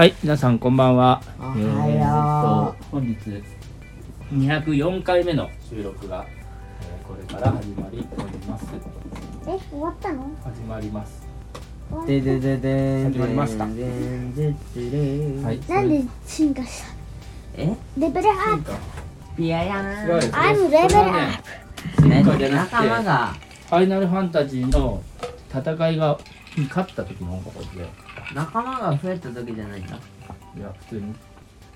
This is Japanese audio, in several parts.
はい、皆さんこんばんは。おはよえーっと本日204回目の収録が、えーこれから始まりおります。え、終わったの？始まります。でででで始まりました。でででではい。なんで進化した？え？レベルアップ。ピヤヤ違うよーン I'm level それはね仲間が。ファイナルファンタジーの戦いがに勝った時の音楽で、仲間が増えた時じゃないんだいや普通に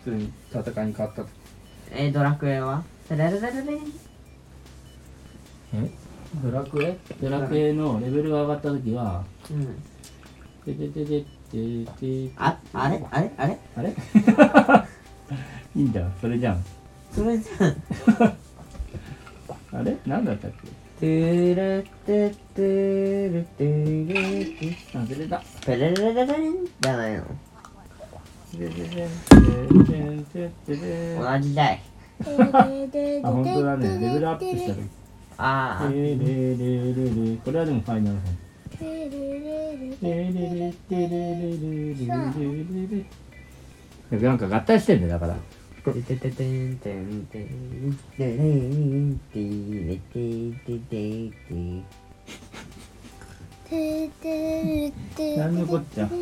普通に戦いに勝った時。えドラクエは？テレレレレレえ？ドラクエ？ドラクエのレベルが上がった時は、うんででででででああれ？あれ？あれ？あれ？いいんだよそれじゃん。それじゃん あれ？なんだったっけ？トゥルトゥトゥルトゥルトゥ忘れた。ペレレレレレンじゃないの同じだいあ、本当だね。レベルアップした時。ああレレレレレこれはでもファイナルファンタジー。レレレレレレレレレレレなんか合体してんだよだから。ててててんてんてんてれんてれててててなんのこっちゃ。も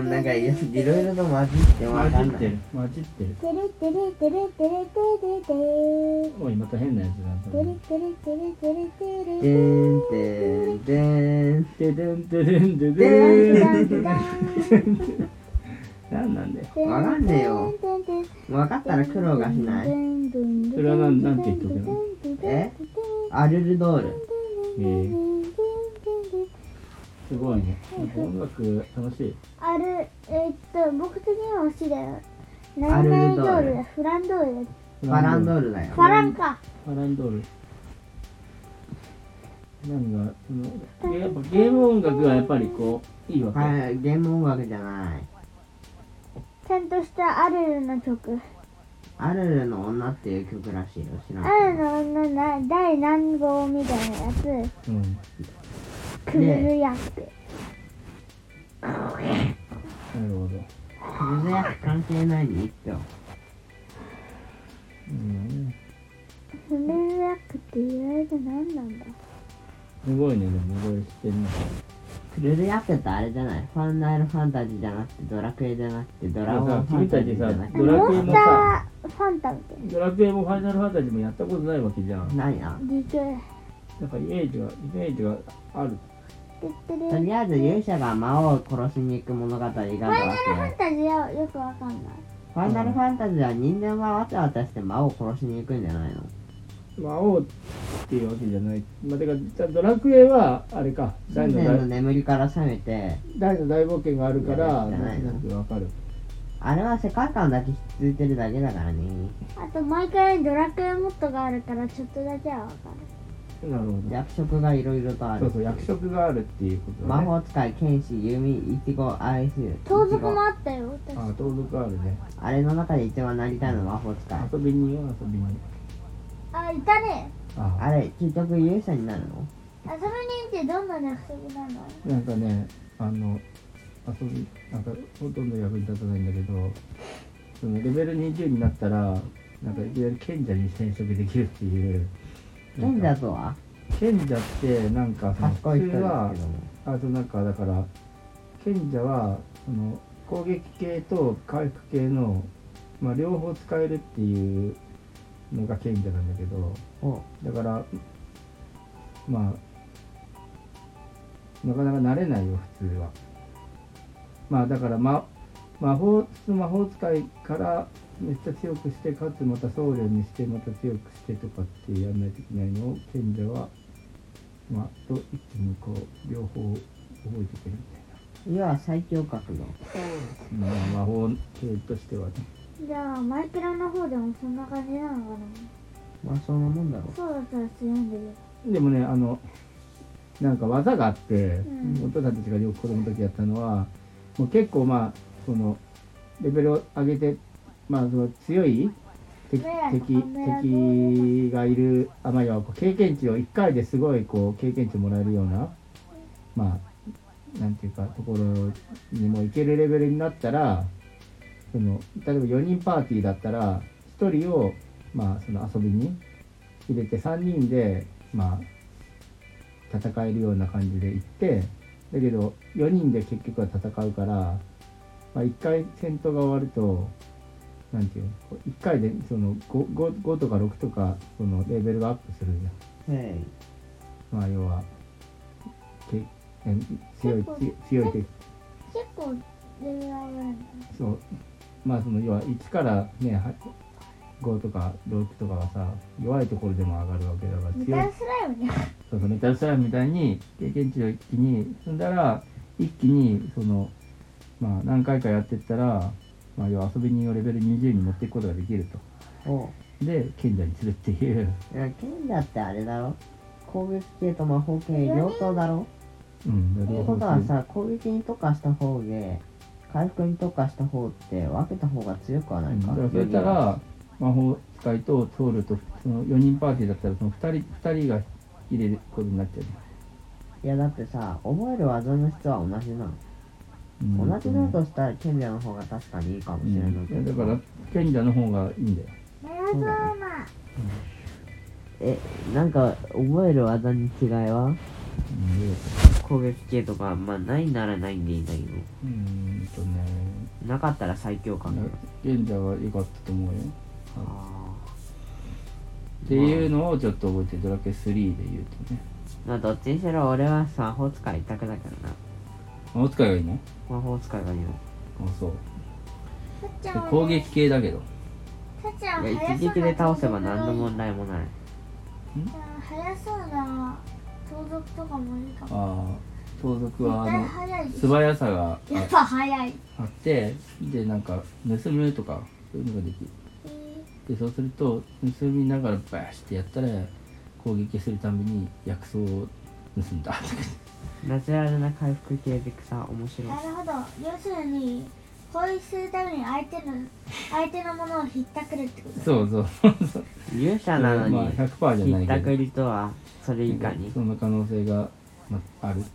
うなんかいろいろと混じってわかんない混じってる。混じってる。おいまた変なやつだ。てんてんてんででんででんででん。なんなんだよ。わかんねえよわかったら苦労がしないそれはなんなんて言っとくの？えアルルドール。えー、すごいね。なんか音楽楽しい。あるえーっと僕的には欲しいだよ。アルル何ドール。々ドールだ。フランドールだ。ファランドールだよ。ファランか。ファランドール。なんかそのやっぱゲーム音楽はやっぱりこういいわけ。はい。ゲーム音楽じゃない。ちゃんとしたアルルの曲アルルの女っていう曲らしいよ。知らんアルルの女な第何号みたいなやつ。うん。クルルヤックなるほど。クズヤ関係ないに一票うん。クルルヤックって言われて何なんだ。すごいねでもいろいろ知ってるね。クルルヤックってあれじゃない？ファンナルファンタジーじゃなくてドラクエじゃなくてドラゴンファンタジーじゃなくて。ドラクエもモンスタさーファンタムってドラクエもファイナルファンタジーもやったことないわけじゃん。何や実はなんかイメージがイメージがある。とりあえず勇者が魔王を殺しに行く物語があるわけファンタジーはよくわかんないファイナルファンタジーは人間がわちゃわちゃして魔王を殺しに行くんじゃないの？魔王っていうわけじゃない。まあ、てかじゃあドラクエはあれか大の眠りから覚めて大の大冒険があるからなんとなくわかる。あれは世界観だけ引き継いでるだけだからね。あと毎回ドラクエモッドがあるからちょっとだけはわかなるほど。役職がいろいろとある。そうそう役職があるっていうことだね。魔法使い剣士弓イチゴアイスる盗賊もあったよ確か。あ盗賊あるね。あれの中で一番なりたいの？は魔法使い。遊びによ遊びに。あいたね。ああれ結局勇者になるの？遊びに行ってどんな約束なの？なんかねあの遊びなんかほとんど役に立たないんだけどそのレベル20になったらなんかいきなり賢者に転職できるっていう賢か者とは？賢者ってなんかその普通はもあとなんかだから賢者はその攻撃系と回復系の、まあ、両方使えるっていうのが賢者なんだけどお。だからまあなかなか慣れないよ普通はまあだから、ま、魔法普通魔法使いからめっちゃ強くしてかつまた僧侶にしてまた強くしてとかってやんないといけないのを賢者はまあと一気にこう両方覚えていけるみたい要は最強格の。な、まあ、魔法系としてはね。じゃあマイクラの方でもそんな感じなのかな？まあそんなもんだろそうだったら強いんだけでもねあのなんか技があって、ん。お父さんたちがよく子供の時やったのはもう結構まあそのレベルを上げてまあその強い敵敵敵がいるあまあ要はこう経験値を1回ですごいこう経験値もらえるようなまあなんていうかところにも行けるレベルになったらその例えば4人パーティーだったら1人をまあその遊びに入れて3人でまあ戦えるような感じで行ってだけど4人で結局は戦うから、まあ、1回戦闘が終わるとなんていうの1回でその 5, 5, 5とか6とかそのレベルがアップするじゃん。はいまあ要はけえ強い結構強強い敵。結構レベル上がる。んだそう。まあその要は1からねは5とか6とかはさ弱いところでも上がるわけだから強いメタルスライムじゃんそうそうメタルスライムみたいに経験値を一気に積んだら一気にそのまあ何回かやってったら、まあ、要は遊び人をレベル20に持っていくことができると。おで賢者にするっていう。いや賢者ってあれだろ。攻撃系と魔法系両党だろ。うんだってことはさ攻撃に特化した方で回復に特化した方って分けた方が強くはないか、だからそれたら魔法使いとソウルとその4人パーティーだったらその2人二人が入れることになっちゃう。ねいやだってさ覚える技の質は同じなの、うん。同じだとしたら賢者の方が確かにいいかもしれないけど、うん。だから賢者の方がいいんだよ。メラゾーマえなんか覚える技に違いはうん攻撃系とかまあないならないんでいいんだけどうんとねなかったら最強かな、賢者は良かったと思うよあっていうのをちょっと覚えてドラケ3で言うとね。ーまあどっちにしろ俺は魔法使い一択だからな。魔法使いがいいの？魔法使いがいいの。あそう。さっちゃんはねで攻撃系だけど。さっちゃんいや一撃で倒せばな何の問題もない速そうな。盗賊とかもいいかも。ああ盗賊はあ絶対の速いでし素ょ早さがやっぱ速い。あってでなんか盗むとかそういうのができる。えでそうすると盗みながらバーシってやったら攻撃するために薬草を盗んだ。ナチュラルな回復系でさ面白い。ーなるほど。要するに攻撃するために相手の相手のものをひったくるってことそうそうそうそう。勇者なのにまあ100%じゃひないけど。ったくりとはそれ以下に。そんな可能性が、まあ、あるって。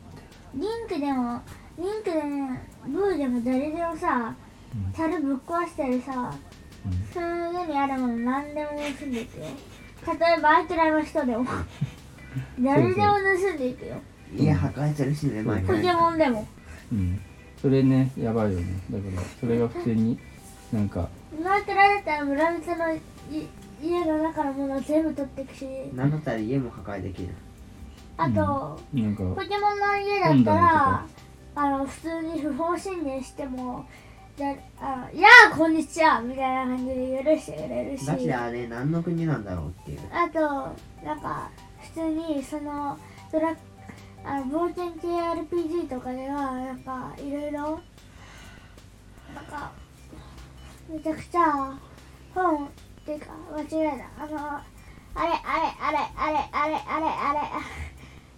リンクでもリンクでねブーでも誰でもさうん。樽ぶっ壊したりさうんその上にあるもの何でも盗んでいくよ。例えば相手らの人でも。誰でも盗んでいくよ。家破壊するしねポケモンでも。うん。それねやばいよね。だからそれが普通になんか。相手らだったら村人のい家の中のものを全部取っていくし。なんだったら家も破壊できる。あと、なんかポケモンの家だったらあの普通に不法侵入してもじゃあいやあこんにちはみたいな感じで許してくれるし。ガチであれ何の国なんだろうっていう。あとなんか普通にそのドラあの冒険系 RPG とかではなんかいろいろなんかめちゃくちゃ本っていうか間違えた。あのあれあれあれあれあれあれあ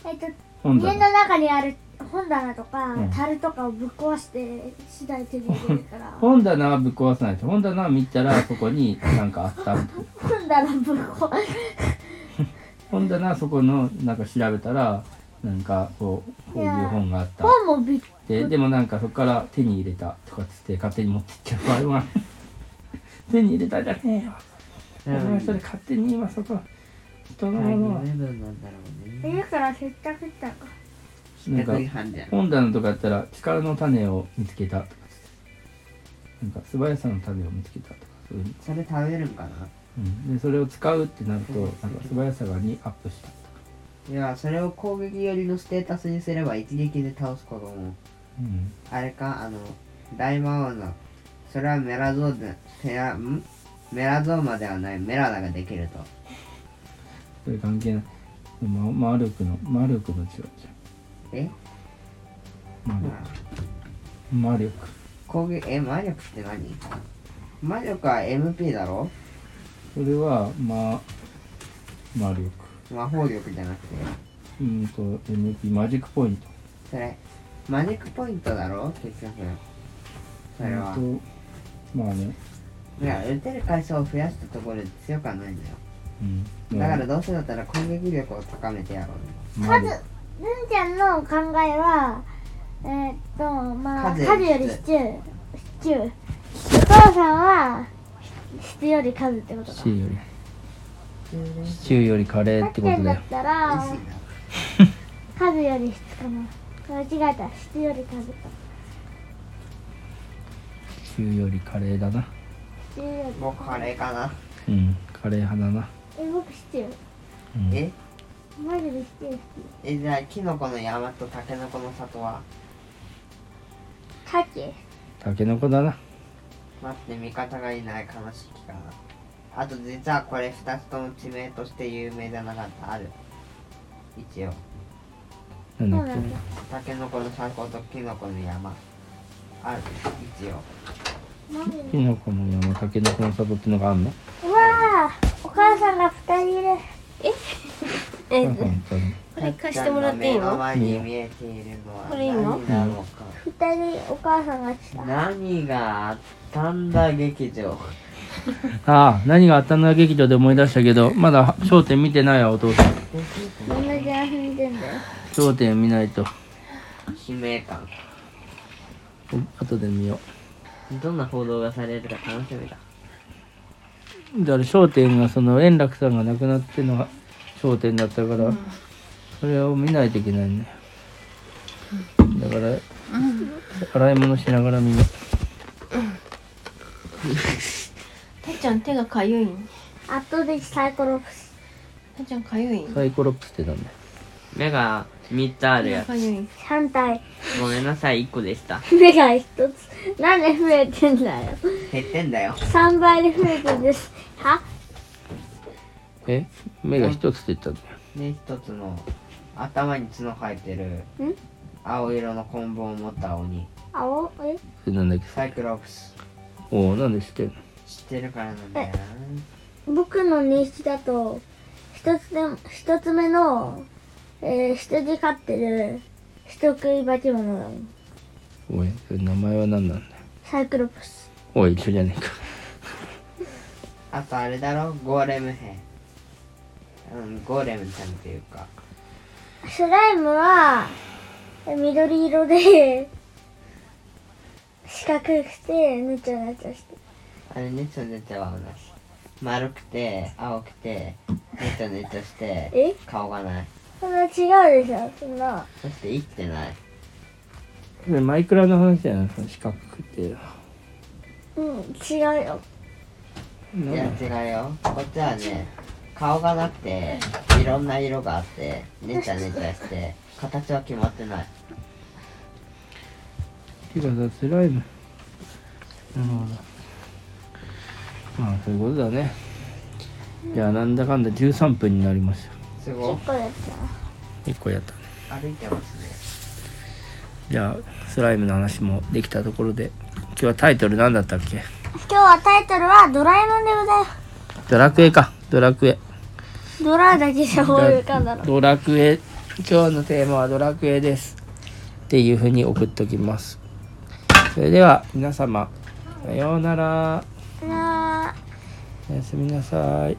れえっと本家の棚中にある本棚とか、うん。樽とかをぶっ壊して次第手に入れるから。本棚はぶっ壊さないと本棚を見たらそこに なんかあった。本棚ぶっ壊 本棚はそこのなんか調べたらなんかこうこういう本があった。本もびっででもなんかそこから手に入れた。とかっつって勝手に持ってっちゃう場合もある。手に入れたじゃねえよ。お前それ勝手に今そこ人の大ものは義名分なんだろうね。家から接着したのかなんか本棚とかやったら力の種を見つけたとか。なんか素早さの種を見つけたとかそういう、それ食べるんかな？うん、でそれを使うってなるとなんか素早さがにアップしたとか。いやそれを攻撃寄りのステータスにすれば一撃で倒すこともうん。あれか？あの大魔王のそれはメラゾーでテラん？メラゾーマではない。メラダができると。それ関係ない。ま魔力の魔力の違いじえ、ゃん魔ま力あ、魔力。攻撃え魔力って何？魔力は MP だろ？それは魔魔力。魔法力じゃなくて？うんと MP マジックポイント。それマジックポイントだろ？結局。それは。まあね、いや打てる回数を増やしたところで強くはないんだよ。うん、だからどうせだったら攻撃力を高めてやろうよ。魔力ずんちゃんの考えはえーっとまあ数数よりより質質シチューお父さんは質より数ってことか。シチューより。シチューよりカレーってことだよ。だったら数より質かな。間違えた。質より数か。シチューよりカレーだな。僕カレーかな。うんカレー派だな、え僕シチューうん、え？マジでシチュー好えじゃあキノコの山とタケノコの里は？きカキタケノコだな。待って味方がいない悲しきかなあと実はこれ2つとも地名として有名じゃなかった。ある。一応。なんだ。っけタケノコの里とキノコの山。ある。一応。キノコの山タケノコの里ってのがあんの？うわあお母さんが二人いる。え？なんか本当にこれ貸してもらっていいの？目の前に見えているのはこれいいの？二人お母さんが来た。何があったんだ劇場。ああ何があったのか劇場で思い出したけどまだ『笑点』見てないわお父さん。どんなジャン見てんだよ『笑点』見ないと。使命感。お後で見よどんな報道がされるか楽しみだ。うだから『笑点』がその円楽さんが亡くなってのが『笑点』だったから、それを見ないといけないね。だから、洗い物しながら見よ たっちゃん手がかゆいん圧倒的サイコロプスたっちゃんかゆいうんサイコロプスってなんだよ。目が3つある手やつ。がかゆい。反対ごめんなさい1個でした。目が一つ。なんで増えてんだよ。減ってんだよ。三倍で増えてるんです。は？え？目が一つって言ったんだよ。で一つの頭に角生えてるん？青色の棍棒を持った鬼青？え？それなんだっけ？サイクロプス。おおなんで知ってんの？知ってるからなんだよ。僕の認識だと一つで一つ目の、えー、羊飼ってる人食い化け物だもん。おいそれ名前は何なんだよ？サイクロプス。おい一緒じゃねえか。なあとあれだろ？ゴーレム兵うんゴーレムちゃんっていうか。スライムはえ緑色で四角くてぬちゃぬちゃして。あれねちょねちょは同じ丸くて青くてねちょねちょしてえ？顔がない。そんな違うでしょそんな。そして生きてない。マイクラの話じゃないその四角くて。うん違うよ。いや違うよ。こっちはね顔がなくていろんな色があってねちゃねちゃして形は決まってない。てかさスライムなるほど。まあそういうことだね。じゃあなんだかんだ13分になりました。すごい。1個やった。1個やったね。歩いてますね。じゃあスライムの話もできたところで。今日はタイトル何だったっけ？今日はタイトルはドラえもんでございます。ドラクエかドラクエ。ドラだけじゃ思い浮かんだろドラクエ。今日のテーマはドラクエです。っていうふうに送っておきます。それでは皆様さようなら。おやすみなさい